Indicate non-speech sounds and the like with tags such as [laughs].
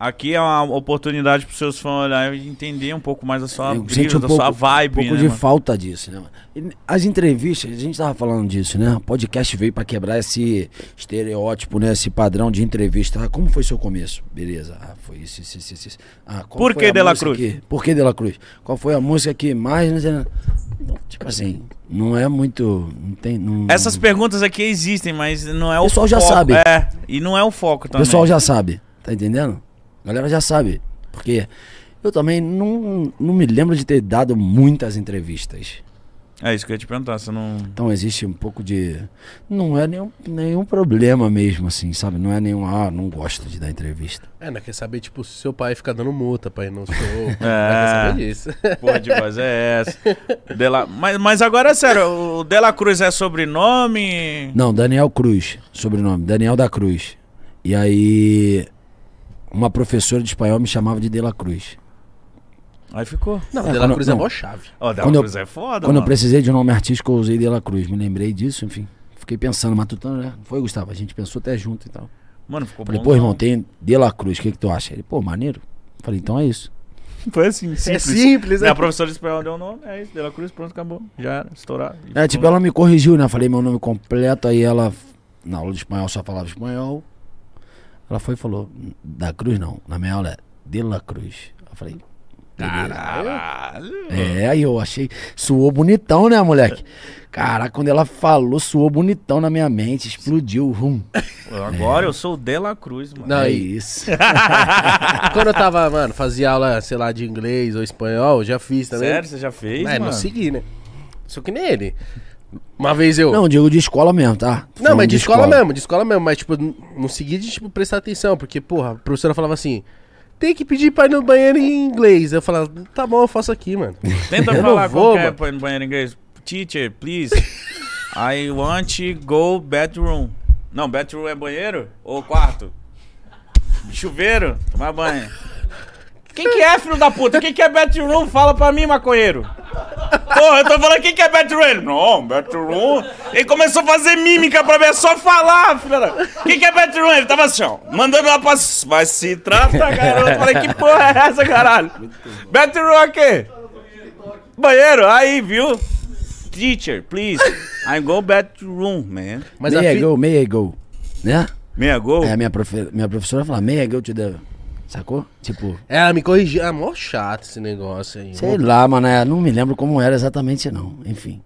Aqui é uma oportunidade para seus fãs olhar e entender um pouco mais a sua Eu brisa, um da pouco, sua vibe, um pouco né, de mano? falta disso, né, mano? As entrevistas, a gente tava falando disso, né? O podcast veio pra quebrar esse estereótipo, né? Esse padrão de entrevista. Ah, como foi seu começo? Beleza. Ah, foi isso, isso, isso, isso. Ah, qual Por que De La Cruz? que- Por que De La Cruz? Qual foi a música que mais... né? Tipo assim, não é muito... Não tem, não- Essas perguntas aqui existem, mas não é o O pessoal já foco. sabe. É, e não é o foco O também. pessoal já sabe, tá entendendo? A galera já sabe. Porque eu também não, não me lembro de ter dado muitas entrevistas. É isso que eu ia te perguntar, você não... Então existe um pouco de. Não é nenhum, nenhum problema mesmo, assim, sabe? Não é nenhum. Ah, não gosto de dar entrevista. É, não quer saber, tipo, se seu pai fica dando multa pra ir no show. [laughs] É. Não quer saber disso. Porra de voz é essa. De La- Mas, mas agora é sério, o De La Cruz é sobrenome? Não, Daniel Cruz, sobrenome. Daniel da Cruz. E aí. Uma professora de espanhol me chamava de De La Cruz. Aí ficou. Não, É, De La quando- Cruz é mó chave. Ó, De La Quando eu- Cruz é foda, Quando eu mano. precisei de um nome artístico, eu usei De La Cruz. Me lembrei disso, enfim. Fiquei pensando, matutando, né? Foi, Gustavo? A gente pensou até junto e tal. Mano, ficou Falei, bom. pô, irmão, tem De La Cruz, o que, que tu acha? Ele, pô, maneiro. Falei, então é isso. [laughs] Foi assim, simples. É simples, né? professora de espanhol deu o nome, é isso, De La Cruz, pronto, acabou. Já era, estourado. É, tipo, ela me corrigiu, né? Falei meu nome completo, aí ela, na aula de espanhol, só falava espanhol. Ela foi e falou, da Cruz não, na minha aula é De La Cruz. Eu falei. Caralho. É, aí eu achei, suou bonitão, né, moleque? Caraca, quando ela falou, suou bonitão na minha mente, explodiu, rum. [laughs] Agora eu sou o De La Cruz, mano. Não, é isso. [laughs] Quando eu tava, mano, fazia aula, sei lá, de inglês ou espanhol, já fiz também. Sério, você já fez, É, mano? não segui, né? Sou que nem ele. Uma vez eu. Não, digo de escola mesmo, tá? Tô Não, mas de escola, mesmo, de escola mesmo. Mas, tipo, não segui de, tipo, prestar atenção. Porque, porra, a professora falava assim, tem que pedir pra ir no banheiro em inglês. Eu falava, tá bom, eu faço aqui, mano. Tenta [laughs] Eu falar vou, que é mano. põe no banheiro em inglês. Teacher, please. I want to go bathroom. Não, bathroom é banheiro ou quarto? Chuveiro? Tomar banho. Quem que é, filho da puta? Quem que é bathroom? Fala pra mim, maconheiro. Porra, eu tô falando quem que é bathroom? Ele, Não, bathroom. Ele começou a fazer mímica pra mim, é só falar, filho da... Quem que é bathroom? Ele tava assim, ó, mandando lá pra... Mas se trata, garoto. Eu falei, que porra é essa, caralho? Bathroom é o quê? Banheiro, aí, viu? Teacher, please. I go bathroom, man. Mas may I fi... go, may I go, né? Meia gol? É, minha, profe... minha professora fala, may I go to the... Sacou? Tipo, É, ela me corrigiu. É mó chato esse negócio aí. sei lá, mano, é, não me lembro como era exatamente não, enfim.